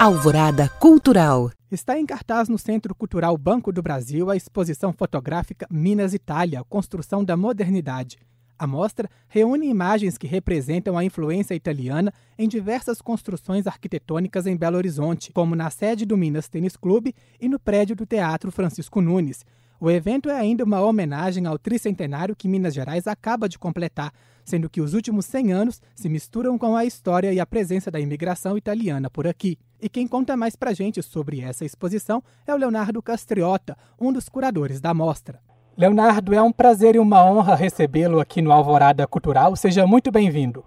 Alvorada Cultural. Está em cartaz no Centro Cultural Banco do Brasil a exposição fotográfica Minas Itália, Construção da Modernidade. A mostra reúne imagens que representam a influência italiana em diversas construções arquitetônicas em Belo Horizonte, como na sede do Minas Tênis Clube e no prédio do Teatro Francisco Nunes. O evento é ainda uma homenagem ao tricentenário que Minas Gerais acaba de completar, sendo que os últimos 100 anos se misturam com a história e a presença da imigração italiana por aqui. E quem conta mais pra gente sobre essa exposição é o Leonardo Castriota, um dos curadores da mostra. Leonardo, é um prazer e uma honra recebê-lo aqui no Alvorada Cultural. Seja muito bem-vindo.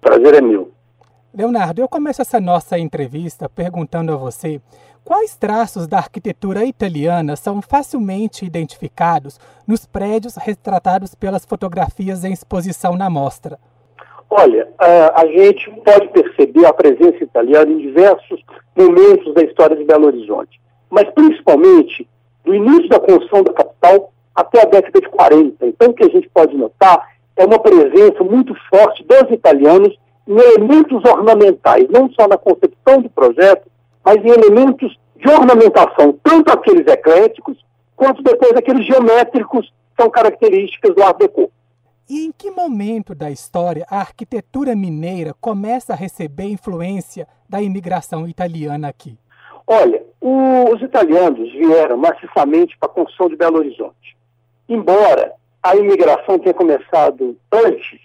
Prazer é meu. Leonardo, eu começo essa nossa entrevista perguntando a você quais traços da arquitetura italiana são facilmente identificados nos prédios retratados pelas fotografias em exposição na mostra. Olha, a, gente pode perceber a presença italiana em diversos momentos da história de Belo Horizonte, mas principalmente do início da construção da capital até a década de 40. Então, o que a gente pode notar é uma presença muito forte dos italianos em elementos ornamentais, não só na concepção do projeto, mas em elementos de ornamentação, tanto aqueles ecléticos, quanto depois aqueles geométricos que são características do Art Deco. E em que momento da história a arquitetura mineira começa a receber influência da imigração italiana aqui? Olha, os italianos vieram maciçamente para a construção de Belo Horizonte. Embora a imigração tenha começado antes,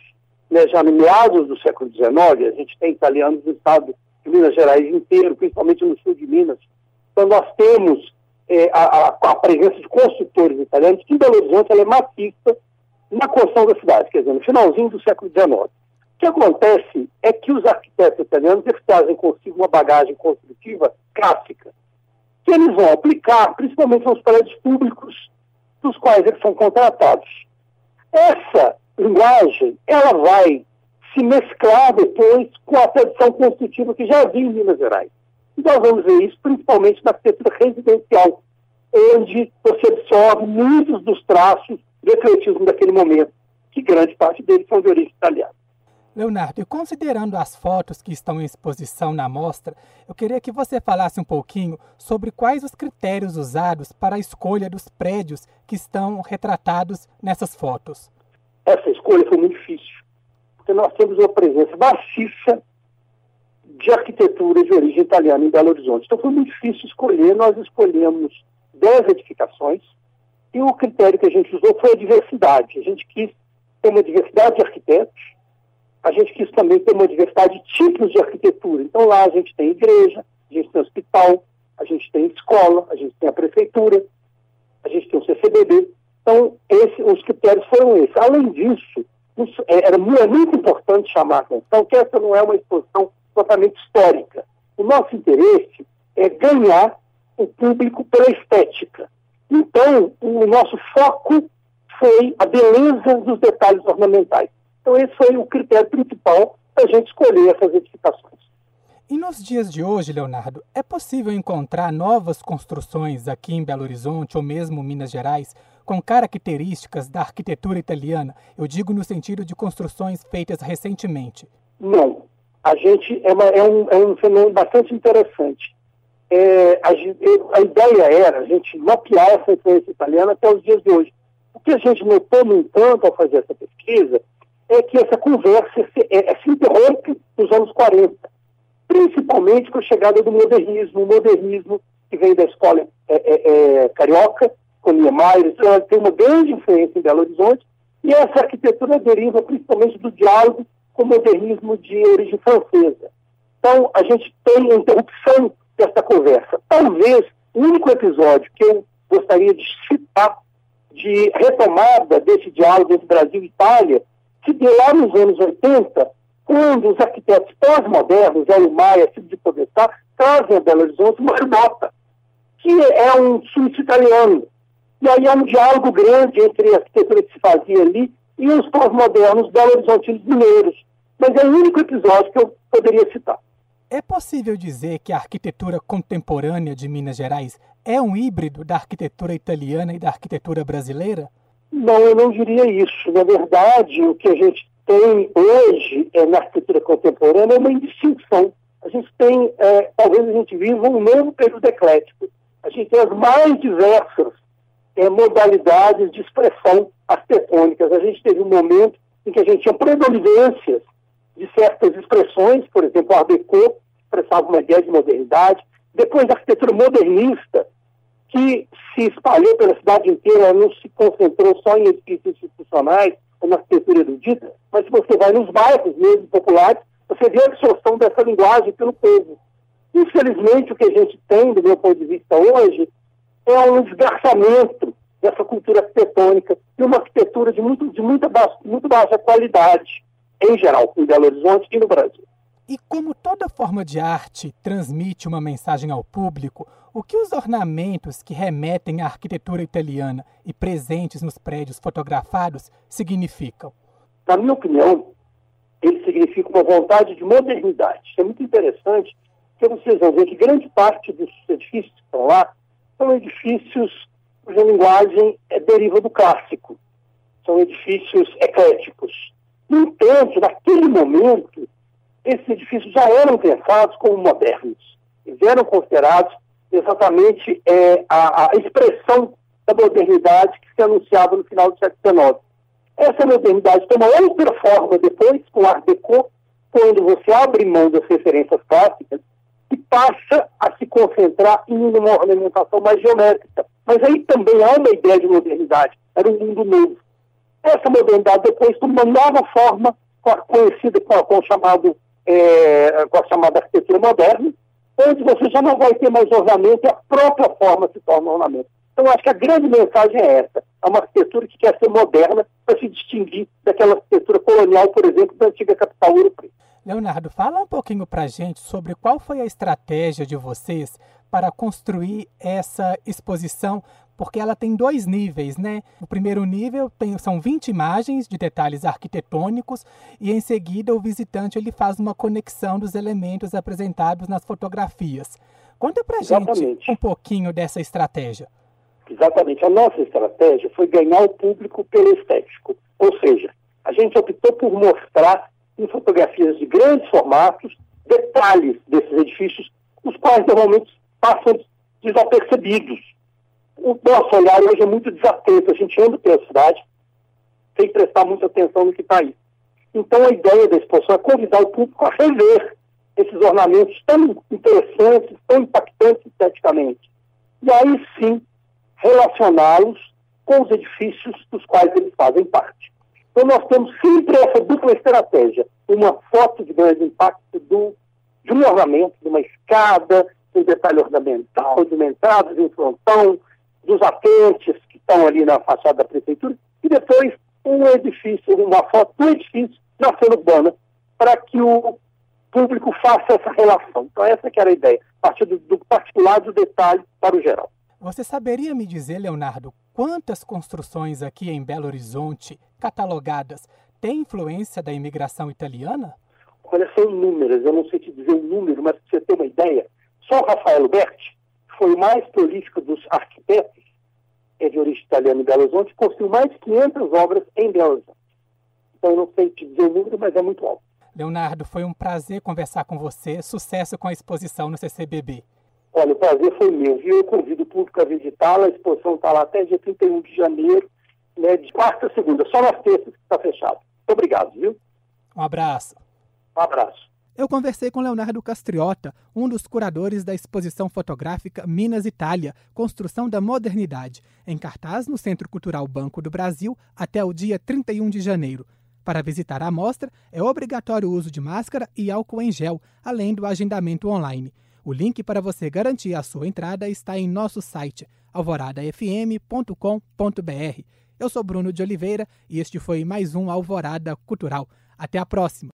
né, já no meados do século XIX, a gente tem italianos no estado de Minas Gerais inteiro, principalmente no sul de Minas. Então nós temos é, a, a, presença de construtores italianos, que Belo Horizonte ela é maciça na construção da cidade, quer dizer, no finalzinho do século XIX. O que acontece é que os arquitetos italianos eles trazem consigo uma bagagem construtiva clássica, que eles vão aplicar principalmente nos prédios públicos dos quais eles são contratados. Essa linguagem, ela vai se mesclar depois com a tradição construtiva que já havia em Minas Gerais. E nós vamos ver isso principalmente na arquitetura residencial, onde você absorve muitos dos traços do ecletismo daquele momento, que grande parte deles são de origem italiana. Leonardo, e considerando as fotos que estão em exposição na mostra, eu queria que você falasse um pouquinho sobre quais os critérios usados para a escolha dos prédios que estão retratados nessas fotos. Essa escolha foi muito difícil, porque nós temos uma presença maciça de arquitetura de origem italiana em Belo Horizonte. Então foi muito difícil escolher, nós escolhemos 10 edificações, e o critério que a gente usou foi a diversidade. A gente quis ter uma diversidade de arquitetos, a gente quis também ter uma diversidade de tipos de arquitetura. Então lá a gente tem igreja, a gente tem hospital, a gente tem escola, a gente tem a prefeitura, a gente tem o CCBB. Então esse, os critérios foram esses. Além disso, é, era é muito importante chamar a atenção que essa não é uma exposição totalmente histórica. O nosso interesse é ganhar o público pela estética. Então, o nosso foco foi a beleza dos detalhes ornamentais. Então, esse foi o critério principal para a gente escolher essas edificações. E nos dias de hoje, Leonardo, é possível encontrar novas construções aqui em Belo Horizonte ou mesmo Minas Gerais com características da arquitetura italiana? Eu digo no sentido de construções feitas recentemente. Não. A gente é, uma, é, um, é um fenômeno bastante interessante é, a, a, ideia era a gente mapear essa influência italiana até os dias de hoje. O que a gente notou, no entanto, ao fazer essa pesquisa, é que essa conversa se, é, se interrompe nos anos 40, principalmente com a chegada do modernismo, o modernismo que vem da escola é, é, é carioca, com Niemeyer, tem uma grande influência em Belo Horizonte, e essa arquitetura deriva principalmente do diálogo com o modernismo de origem francesa. Então, a gente tem a interrupção dessa conversa. Talvez o único episódio que eu gostaria de citar de retomada desse diálogo entre Brasil e Itália se deu lá nos anos 80, quando os arquitetos pós-modernos, Hélio Maia, Silvio de Podestá, trazem a Belo Horizonte uma remota, que é um suíço italiano. E aí há um diálogo grande entre a arquitetura que se fazia ali e os pós-modernos Belo Horizontinos mineiros. Mas é o único episódio que eu poderia citar. É possível dizer que a arquitetura contemporânea de Minas Gerais é um híbrido da arquitetura italiana e da arquitetura brasileira? Não, eu não diria isso. Na verdade, o que a gente tem hoje é, na arquitetura contemporânea é uma indistinção A gente tem, é, talvez a gente viva um novo período eclético. A gente tem as mais diversas é, modalidades de expressão arquitetônicas. A gente teve um momento em que a gente tinha predominâncias de certas expressões, por exemplo, o Art Deco expressava uma ideia de modernidade. Depois, a arquitetura modernista, que se espalhou pela cidade inteira, não se concentrou só em edifícios institucionais ou na arquitetura erudita, mas se você vai nos bairros mesmo populares, você vê a absorção dessa linguagem pelo povo. Infelizmente, o que a gente tem, do meu ponto de vista hoje, é um desgraçamento dessa cultura arquitetônica e uma arquitetura de, muito, de muita baixa, muito baixa qualidade, em geral, em Belo Horizonte e no Brasil. E como toda forma de arte transmite uma mensagem ao público, o que os ornamentos que remetem à arquitetura italiana e presentes nos prédios fotografados significam? Na minha opinião, eles significam uma vontade de modernidade. Isso é muito interessante, porque vocês vão ver que grande parte dos edifícios que estão lá são edifícios cuja linguagem é deriva do clássico. São edifícios ecléticos. No entanto, naquele momento, esses edifícios já eram pensados como modernos. Eles eram considerados exatamente é, a, a, expressão da modernidade que se anunciava no final do século XIX. Essa modernidade toma outra forma depois, com o Art Deco, quando você abre mão das referências clássicas e passa a concentrar em uma ornamentação mais geométrica. Mas aí também há uma ideia de modernidade, era um mundo novo. Essa modernidade depois toma uma nova forma, conhecida com, com chamado é, com a chamada arquitetura moderna, onde você já não vai ter mais ornamento e a própria forma se torna ornamento. Então, acho que a grande mensagem é essa. É uma arquitetura que quer ser moderna para se distinguir daquela arquitetura colonial, por exemplo, da antiga capital europeia. Leonardo, fala um pouquinho para a gente sobre qual foi a estratégia de vocês para construir essa exposição porque ela tem dois níveis, né? O primeiro nível tem, são 20 imagens de detalhes arquitetônicos e em seguida o visitante ele faz uma conexão dos elementos apresentados nas fotografias. Conta pra Exatamente. gente um pouquinho dessa estratégia. Exatamente. A nossa estratégia foi ganhar o público pelo estético. Ou seja, a gente optou por mostrar em fotografias de grandes formatos detalhes desses edifícios, os quais normalmente passam desapercebidos o nosso olhar hoje é muito desatento. A gente anda pela cidade sem prestar muita atenção no que está aí. Então, a ideia da exposição é convidar o público a rever esses ornamentos tão interessantes, tão impactantes esteticamente. E aí sim, relacioná-los com os edifícios dos quais eles fazem parte. Então, nós temos sempre essa dupla estratégia: uma foto de grande impacto do, de um ornamento, de uma escada, de um detalhe ornamental, de uma entrada, de um frontão, dos atentes que estão ali na fachada da prefeitura, e depois um edifício, uma foto do edifício na cena urbana, para que o público faça essa relação. Então essa que era a ideia, partir do, do particular do detalhe para o geral. Você saberia me dizer, Leonardo, quantas construções aqui em Belo Horizonte, catalogadas, têm influência da imigração italiana? Olha, são inúmeras, eu não sei te dizer o número, mas para você ter uma ideia, só o Rafael Berti, foi o mais prolífico dos arquitetos, é de origem italiana em Belo Horizonte, construiu mais de 500 obras em Belo Horizonte. Então, eu não sei te dizer o número, mas é muito alto. Leonardo, foi um prazer conversar com você. Sucesso com a exposição no CCBB. Olha, o prazer foi meu, viu? Eu convido o público a visitá-la. A exposição está lá até dia 31 de janeiro, né, de quarta a segunda. Só nas terças que está fechado. Muito obrigado, viu? Um abraço. Um abraço. Eu conversei com Leonardo Castriota, um dos curadores da exposição fotográfica Minas Itália, Construção da Modernidade, em cartaz no Centro Cultural Banco do Brasil até o dia 31 de janeiro. Para visitar a mostra, é obrigatório o uso de máscara e álcool em gel, além do agendamento online. O link para você garantir a sua entrada está em nosso site alvoradafm.com.br. Eu sou Bruno de Oliveira e este foi mais um Alvorada Cultural. Até a próxima!